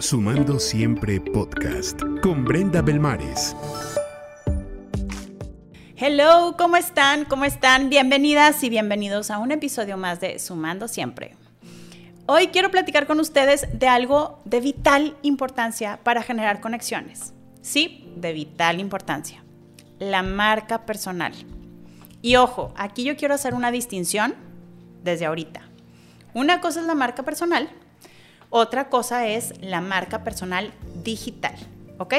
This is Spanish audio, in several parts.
Sumando Siempre Podcast con Brenda Belmares. Hello, ¿cómo están? ¿Cómo están? Bienvenidas y bienvenidos a un episodio más de Sumando Siempre. Hoy quiero platicar con ustedes de algo de vital importancia para generar conexiones. Sí, de vital importancia. La marca personal. Y ojo, aquí yo quiero hacer una distinción desde ahorita. Una cosa es la marca personal otra cosa es la marca personal digital, ¿ok?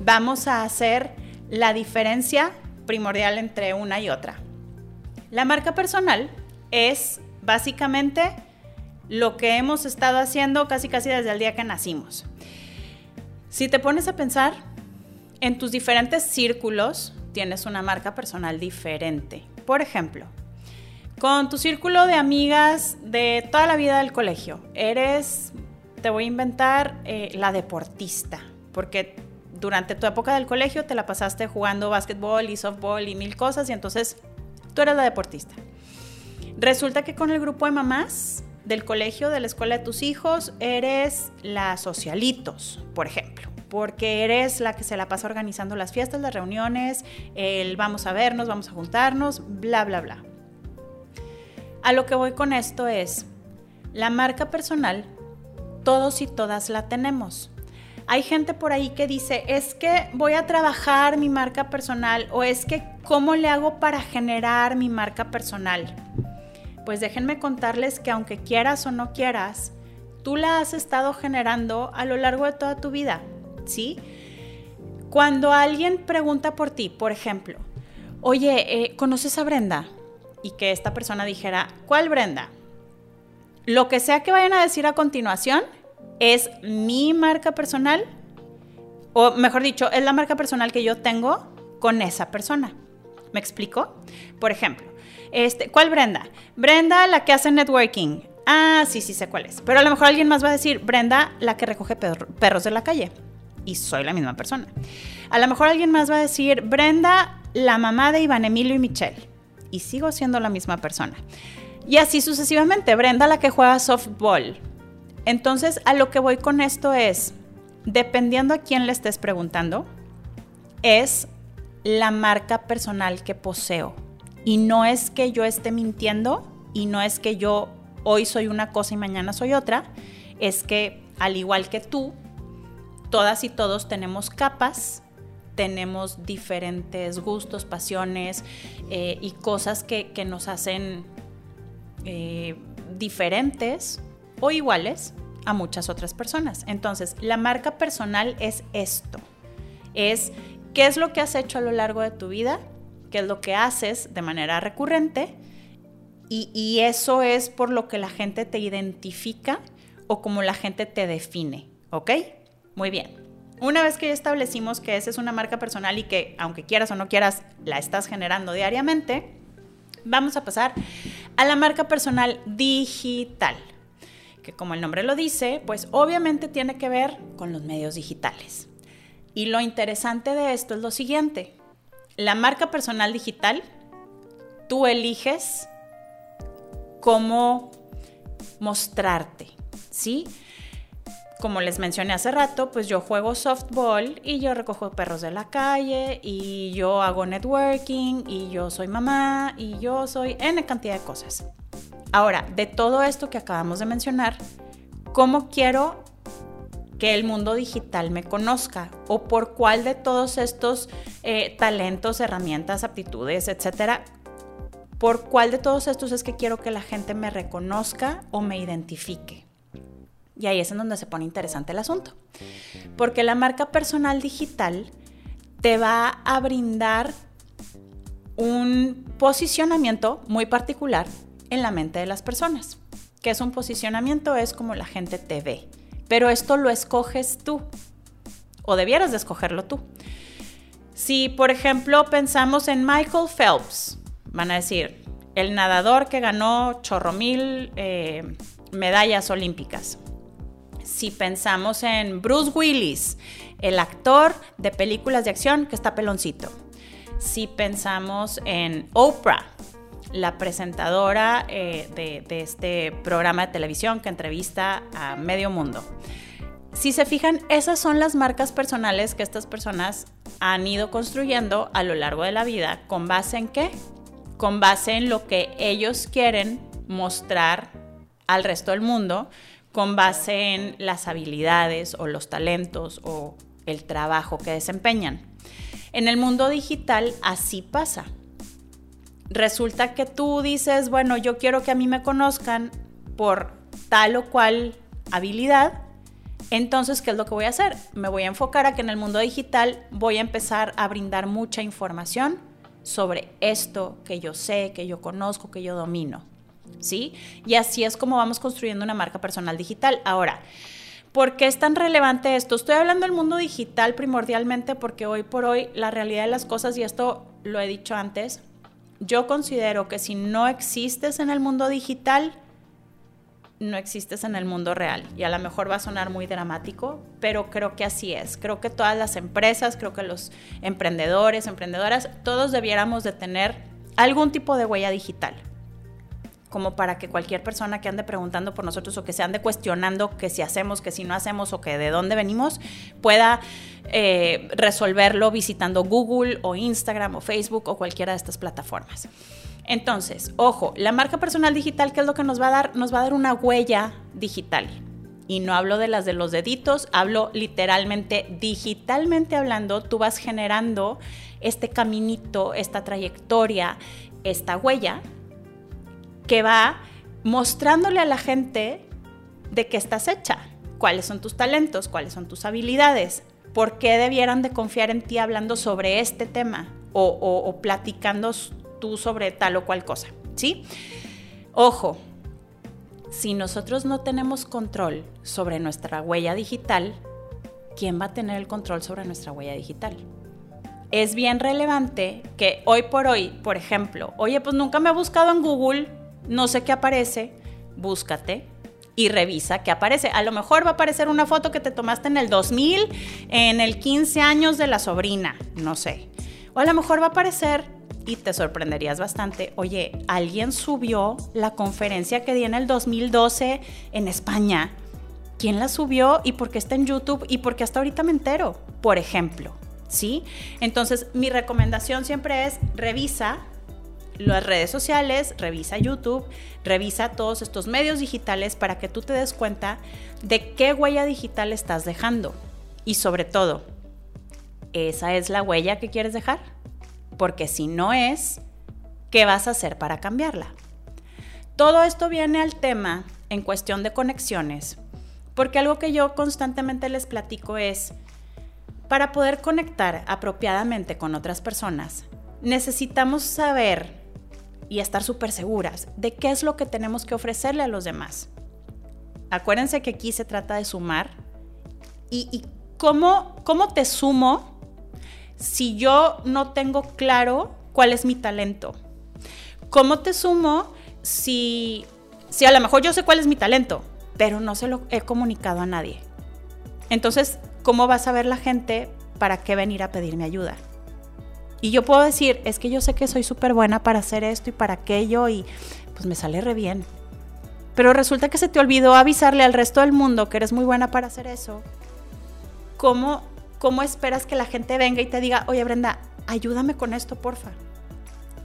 Vamos a hacer la diferencia primordial entre una y otra. La marca personal es básicamente lo que hemos estado haciendo casi casi desde el día que nacimos. Si te pones a pensar, en tus diferentes círculos tienes una marca personal diferente. Por ejemplo, con tu círculo de amigas de toda la vida del colegio. Eres, te voy a inventar, eh, la deportista, porque durante tu época del colegio te la pasaste jugando básquetbol y softball y mil cosas y entonces tú eres la deportista. Resulta que con el grupo de mamás del colegio, de la escuela de tus hijos, eres la socialitos, por ejemplo porque eres la que se la pasa organizando las fiestas, las reuniones, el vamos a vernos, vamos a juntarnos, bla, bla, bla. A lo que voy con esto es, la marca personal, todos y todas la tenemos. Hay gente por ahí que dice, es que voy a trabajar mi marca personal o es que, ¿cómo le hago para generar mi marca personal? Pues déjenme contarles que aunque quieras o no quieras, tú la has estado generando a lo largo de toda tu vida, ¿sí? Cuando alguien pregunta por ti, por ejemplo, oye, eh, ¿conoces a Brenda? y que esta persona dijera, ¿cuál Brenda? Lo que sea que vayan a decir a continuación es mi marca personal, o mejor dicho, es la marca personal que yo tengo con esa persona. ¿Me explico? Por ejemplo, este, ¿cuál Brenda? Brenda, la que hace networking. Ah, sí, sí sé cuál es. Pero a lo mejor alguien más va a decir, Brenda, la que recoge perros de la calle. Y soy la misma persona. A lo mejor alguien más va a decir, Brenda, la mamá de Iván Emilio y Michelle y sigo siendo la misma persona. Y así sucesivamente, Brenda la que juega softball. Entonces, a lo que voy con esto es, dependiendo a quién le estés preguntando, es la marca personal que poseo. Y no es que yo esté mintiendo y no es que yo hoy soy una cosa y mañana soy otra, es que al igual que tú, todas y todos tenemos capas tenemos diferentes gustos, pasiones eh, y cosas que, nos hacen eh, diferentes o iguales a muchas otras personas. Entonces, la marca personal es esto. Es qué es lo que has hecho a lo largo de tu vida, qué es lo que haces de manera recurrente y, y eso es por lo que la gente te identifica o como la gente te define. ¿Ok? Muy bien. Una vez que ya establecimos que esa es una marca personal y que aunque quieras o no quieras, la estás generando diariamente, vamos a pasar a la marca personal digital, que como el nombre lo dice, pues obviamente tiene que ver con los medios digitales. Y lo interesante de esto es lo siguiente, la marca personal digital, tú eliges cómo mostrarte, ¿sí? Como les mencioné hace rato, pues yo juego softball y yo recojo perros de la calle y yo hago networking y yo soy mamá y yo soy N cantidad de cosas. Ahora, de todo esto que acabamos de mencionar, ¿cómo quiero que el mundo digital me conozca? ¿O por cuál de todos estos eh, talentos, herramientas, aptitudes, etcétera, por cuál de todos estos es que quiero que la gente me reconozca o me identifique? Y ahí es en donde se pone interesante el asunto. Porque la marca personal digital te va a brindar un posicionamiento muy particular en la mente de las personas. ¿Qué es un posicionamiento? Es como la gente te ve. Pero esto lo escoges tú. O debieras de escogerlo tú. Si, por ejemplo, pensamos en Michael Phelps, van a decir, el nadador que ganó chorro mil eh, medallas olímpicas si pensamos en Bruce Willis, el actor de películas de acción que está peloncito. Si pensamos en Oprah, la presentadora eh, de, este programa de televisión que entrevista a medio mundo. si se fijan, esas son las marcas personales que estas personas han ido construyendo a lo largo de la vida. ¿Con base en qué? Con base en lo que ellos quieren mostrar al resto del mundo, con base en las habilidades o los talentos o el trabajo que desempeñan. En el mundo digital así pasa. Resulta que tú dices, bueno, yo quiero que a mí me conozcan por tal o cual habilidad entonces, ¿qué es lo que voy a hacer? Me voy a enfocar a que en el mundo digital voy a empezar a brindar mucha información sobre esto que yo sé, que yo conozco, que yo domino. ¿Sí? Y así es como vamos construyendo una marca personal digital. Ahora, ¿por qué es tan relevante esto? Estoy hablando del mundo digital primordialmente porque hoy por hoy la realidad de las cosas, y esto lo he dicho antes, yo considero que si no existes en el mundo digital, no existes en el mundo real. Y a lo mejor va a sonar muy dramático, pero creo que así es. Creo que todas las empresas, creo que los emprendedores, emprendedoras, todos debiéramos de tener algún tipo de huella digital como para que cualquier persona que ande preguntando por nosotros o que se ande cuestionando que si hacemos, que si no hacemos o que de dónde venimos, pueda eh, resolverlo visitando Google o Instagram o Facebook o cualquiera de estas plataformas. Entonces, ojo, la marca personal digital, ¿qué es lo que nos va a dar? Nos va a dar una huella digital. Y no hablo de las de los deditos, hablo literalmente, digitalmente hablando, tú vas generando este caminito, esta trayectoria, esta huella que va mostrándole a la gente de qué estás hecha, cuáles son tus talentos, cuáles son tus habilidades, por qué debieran de confiar en ti hablando sobre este tema o, platicando sobre tal o cual cosa, ¿sí? Ojo, si nosotros no tenemos control sobre nuestra huella digital, ¿quién va a tener el control sobre nuestra huella digital? Es bien relevante que hoy por hoy, por ejemplo, oye, pues nunca me he buscado en Google, no sé qué aparece, búscate y revisa qué aparece. A lo mejor va a aparecer una foto que te tomaste en el 2000, en el 15 años de la sobrina, no sé. O a lo mejor va a aparecer y te sorprenderías bastante. Oye, alguien subió la conferencia que di en el 2012 en España. ¿Quién la subió y por qué está en YouTube y por qué hasta ahorita me entero? Por ejemplo, ¿sí? Entonces, mi recomendación siempre es revisa las redes sociales, revisa YouTube, revisa todos estos medios digitales para que tú te des cuenta de qué huella digital estás dejando. Y sobre todo, ¿esa es la huella que quieres dejar? porque si no es, ¿qué vas a hacer para cambiarla? Todo esto viene al tema en cuestión de conexiones, porque algo que yo constantemente les platico es, para poder conectar apropiadamente con otras personas, necesitamos saber y estar súper seguras de qué es lo que tenemos que ofrecerle a los demás. Acuérdense que aquí se trata de sumar y, cómo, cómo te sumo si yo no tengo claro cuál es mi talento? ¿Cómo te sumo si, si a lo mejor yo sé cuál es mi talento, pero no se lo he comunicado a nadie? Entonces, ¿cómo va a saber la gente para qué venir a pedirme ayuda? Y yo puedo decir, es que yo sé que soy súper buena para hacer esto y para aquello y pues me sale re bien. Pero resulta que se te olvidó avisarle al resto del mundo que eres muy buena para hacer eso. ¿Cómo ¿cómo esperas que la gente venga y te diga, oye Brenda, ayúdame con esto, porfa?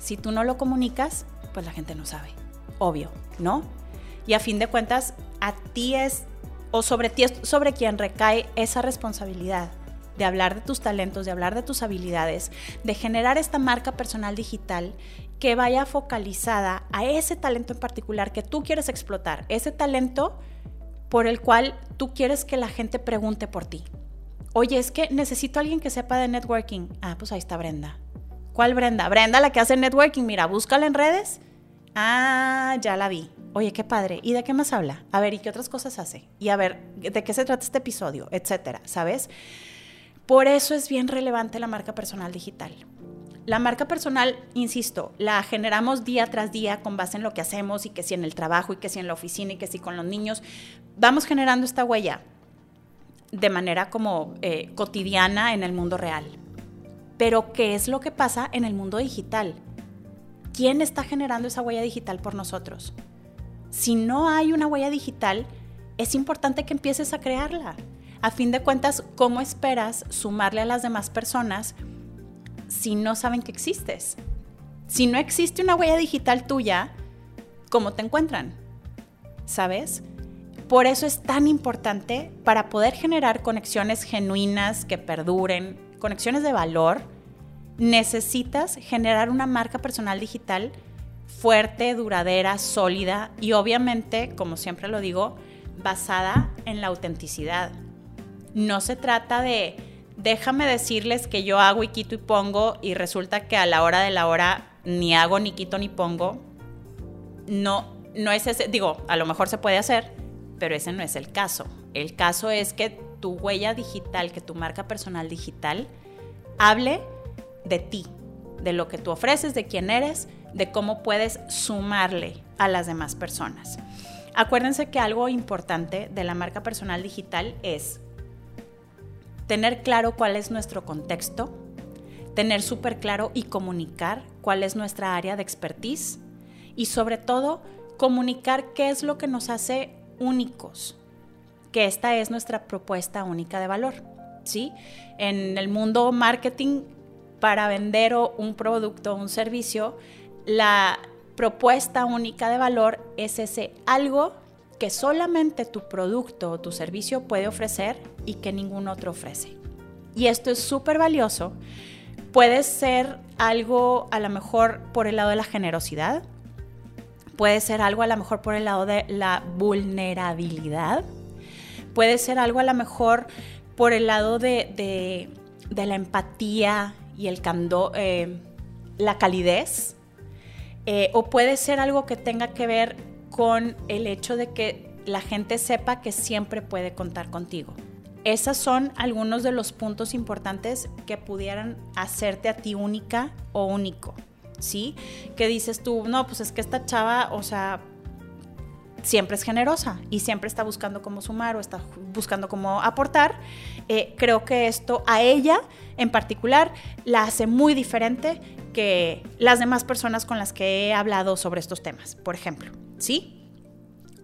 Si tú no lo comunicas, pues la gente no sabe, obvio, ¿no? Y a fin de cuentas, a ti es, o sobre ti es sobre quien recae esa responsabilidad de hablar de tus talentos, de hablar de tus habilidades, de generar esta marca personal digital que vaya focalizada a ese talento en particular que tú quieres explotar, ese talento por el cual tú quieres que la gente pregunte por ti. Oye, es que necesito a alguien que sepa de networking. Ah, pues ahí está Brenda. ¿Cuál Brenda? Brenda, la que hace networking. Mira, búscala en redes. Ah, ya la vi. Oye, qué padre. ¿Y de qué más habla? A ver, ¿y qué otras cosas hace? Y a ver, ¿de qué se trata este episodio? Etcétera, ¿sabes? Por eso es bien relevante la marca personal digital. La marca personal, insisto, la generamos día tras día con base en lo que hacemos y que si en el trabajo y que si en la oficina y que si con los niños. Vamos generando esta huella de manera como eh, cotidiana en el mundo real. Pero, ¿qué es lo que pasa en el mundo digital? ¿Quién está generando esa huella digital por nosotros? Si no hay una huella digital, es importante que empieces a crearla. A fin de cuentas, ¿cómo esperas sumarle a las demás personas si no saben que existes? Si no existe una huella digital tuya, ¿cómo te encuentran? ¿Sabes? Por eso es tan importante para poder generar conexiones genuinas que perduren, conexiones de valor, necesitas generar una marca personal digital fuerte, duradera, sólida y obviamente, como siempre lo digo, basada en la autenticidad. No se trata de déjame decirles que yo hago y quito y pongo y resulta que a la hora de la hora ni hago ni quito ni pongo. No, no es ese, digo, a lo mejor se puede hacer, pero ese no es el caso. El caso es que tu huella digital, que tu marca personal digital hable de ti, de lo que tú ofreces, de quién eres, de cómo puedes sumarle a las demás personas. Acuérdense que algo importante de la marca personal digital es tener claro cuál es nuestro contexto, tener súper claro y comunicar cuál es nuestra área de expertise y sobre todo comunicar qué es lo que nos hace únicos, que esta es nuestra propuesta única de valor. ¿sí? En el mundo marketing, para vender un producto o un servicio, la propuesta única de valor es ese algo que solamente tu producto o tu servicio puede ofrecer y que ningún otro ofrece. Y esto es súper valioso. Puede ser algo a lo mejor por el lado de la generosidad, puede ser algo a lo mejor por el lado de la vulnerabilidad, puede ser algo a lo mejor por el lado de, la empatía y el candor, eh, la calidez, eh, o puede ser algo que tenga que ver con el hecho de que la gente sepa que siempre puede contar contigo. Esos son algunos de los puntos importantes que pudieran hacerte a ti única o único, ¿sí? Que dices tú, no, pues es que esta chava, o sea, siempre es generosa y siempre está buscando cómo sumar o está buscando cómo aportar. Eh, creo que esto a ella en particular la hace muy diferente que las demás personas con las que he hablado sobre estos temas, por ejemplo. ¿Sí?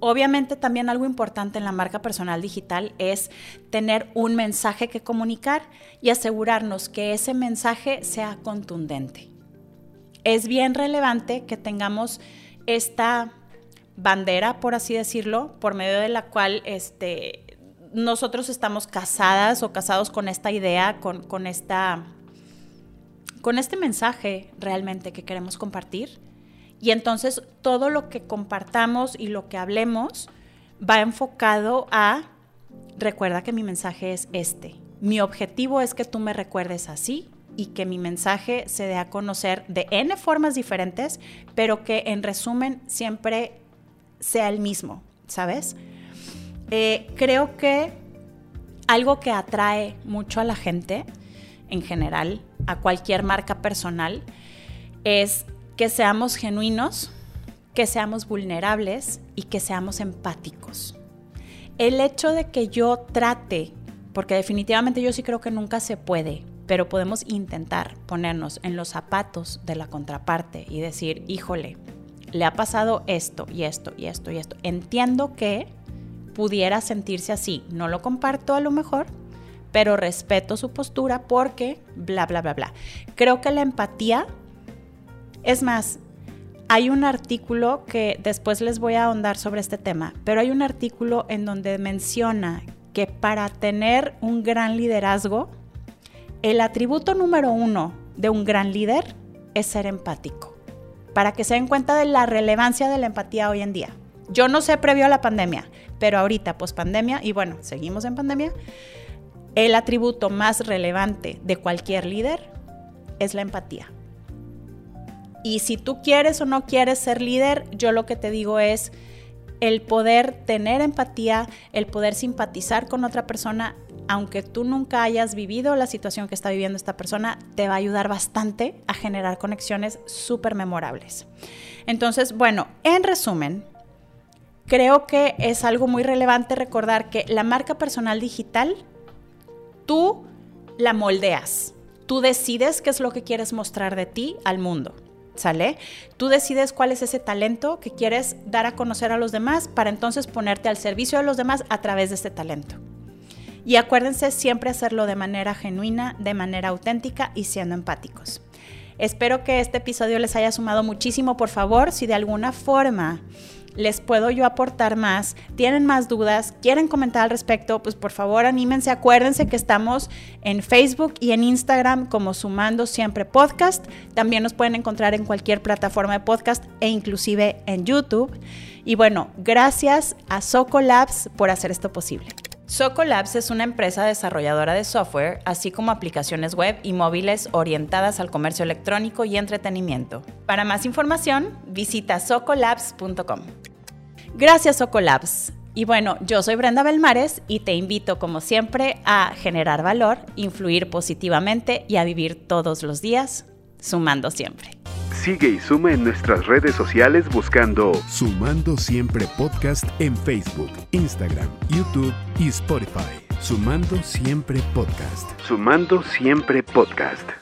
Obviamente también algo importante en la marca personal digital es tener un mensaje que comunicar y asegurarnos que ese mensaje sea contundente. Es bien relevante que tengamos esta bandera, por así decirlo, por medio de la cual este, nosotros estamos casadas o casados con esta idea, con, esta, con este mensaje realmente que queremos compartir. Y entonces todo lo que compartamos y lo que hablemos va enfocado a, recuerda que mi mensaje es este. Mi objetivo es que tú me recuerdes así y que mi mensaje se dé a conocer de N formas diferentes, pero que en resumen siempre sea el mismo, ¿sabes? Eh, creo que algo que atrae mucho a la gente, en general, a cualquier marca personal, es que seamos genuinos, que seamos vulnerables y que seamos empáticos. El hecho de que yo trate, porque definitivamente yo sí creo que nunca se puede, pero podemos intentar ponernos en los zapatos de la contraparte y decir, híjole, le ha pasado esto y esto y esto y esto. Entiendo que pudiera sentirse así. No lo comparto a lo mejor, pero respeto su postura porque bla, bla, bla, bla. Creo que la empatía, es más, hay un artículo que después les voy a ahondar sobre este tema, pero hay un artículo en donde menciona que para tener un gran liderazgo, el atributo número uno de un gran líder es ser empático para que se den cuenta de la relevancia de la empatía hoy en día. Yo no sé previo a la pandemia, pero ahorita, post pandemia, y bueno, seguimos en pandemia, el atributo más relevante de cualquier líder es la empatía. Y si tú quieres o no quieres ser líder, yo lo que te digo es el poder tener empatía, el poder simpatizar con otra persona aunque tú nunca hayas vivido la situación que está viviendo esta persona, te va a ayudar bastante a generar conexiones súper memorables. Entonces, bueno, en resumen, creo que es algo muy relevante recordar que la marca personal digital, tú la moldeas, tú decides qué es lo que quieres mostrar de ti al mundo. ¿Sale? Tú decides cuál es ese talento que quieres dar a conocer a los demás para entonces ponerte al servicio de los demás a través de este talento. Y acuérdense siempre hacerlo de manera genuina, de manera auténtica y siendo empáticos. Espero que este episodio les haya sumado muchísimo. Por favor, si de alguna forma les puedo yo aportar más, tienen más dudas, quieren comentar al respecto, pues por favor anímense, acuérdense que estamos en Facebook y en Instagram como Sumando Siempre Podcast. También nos pueden encontrar en cualquier plataforma de podcast e inclusive en YouTube. Y bueno, gracias a Soco Labs por hacer esto posible. Soco Labs es una empresa desarrolladora de software, así como aplicaciones web y móviles orientadas al comercio electrónico y entretenimiento. Para más información, visita socolabs.com. Gracias Socolabs. Y bueno, yo soy Brenda Belmares y te invito como siempre a generar valor, influir positivamente y a vivir todos los días sumando siempre. Sigue y suma en nuestras redes sociales buscando Sumando Siempre Podcast en Facebook, Instagram, YouTube y Spotify. Sumando Siempre Podcast. Sumando Siempre Podcast.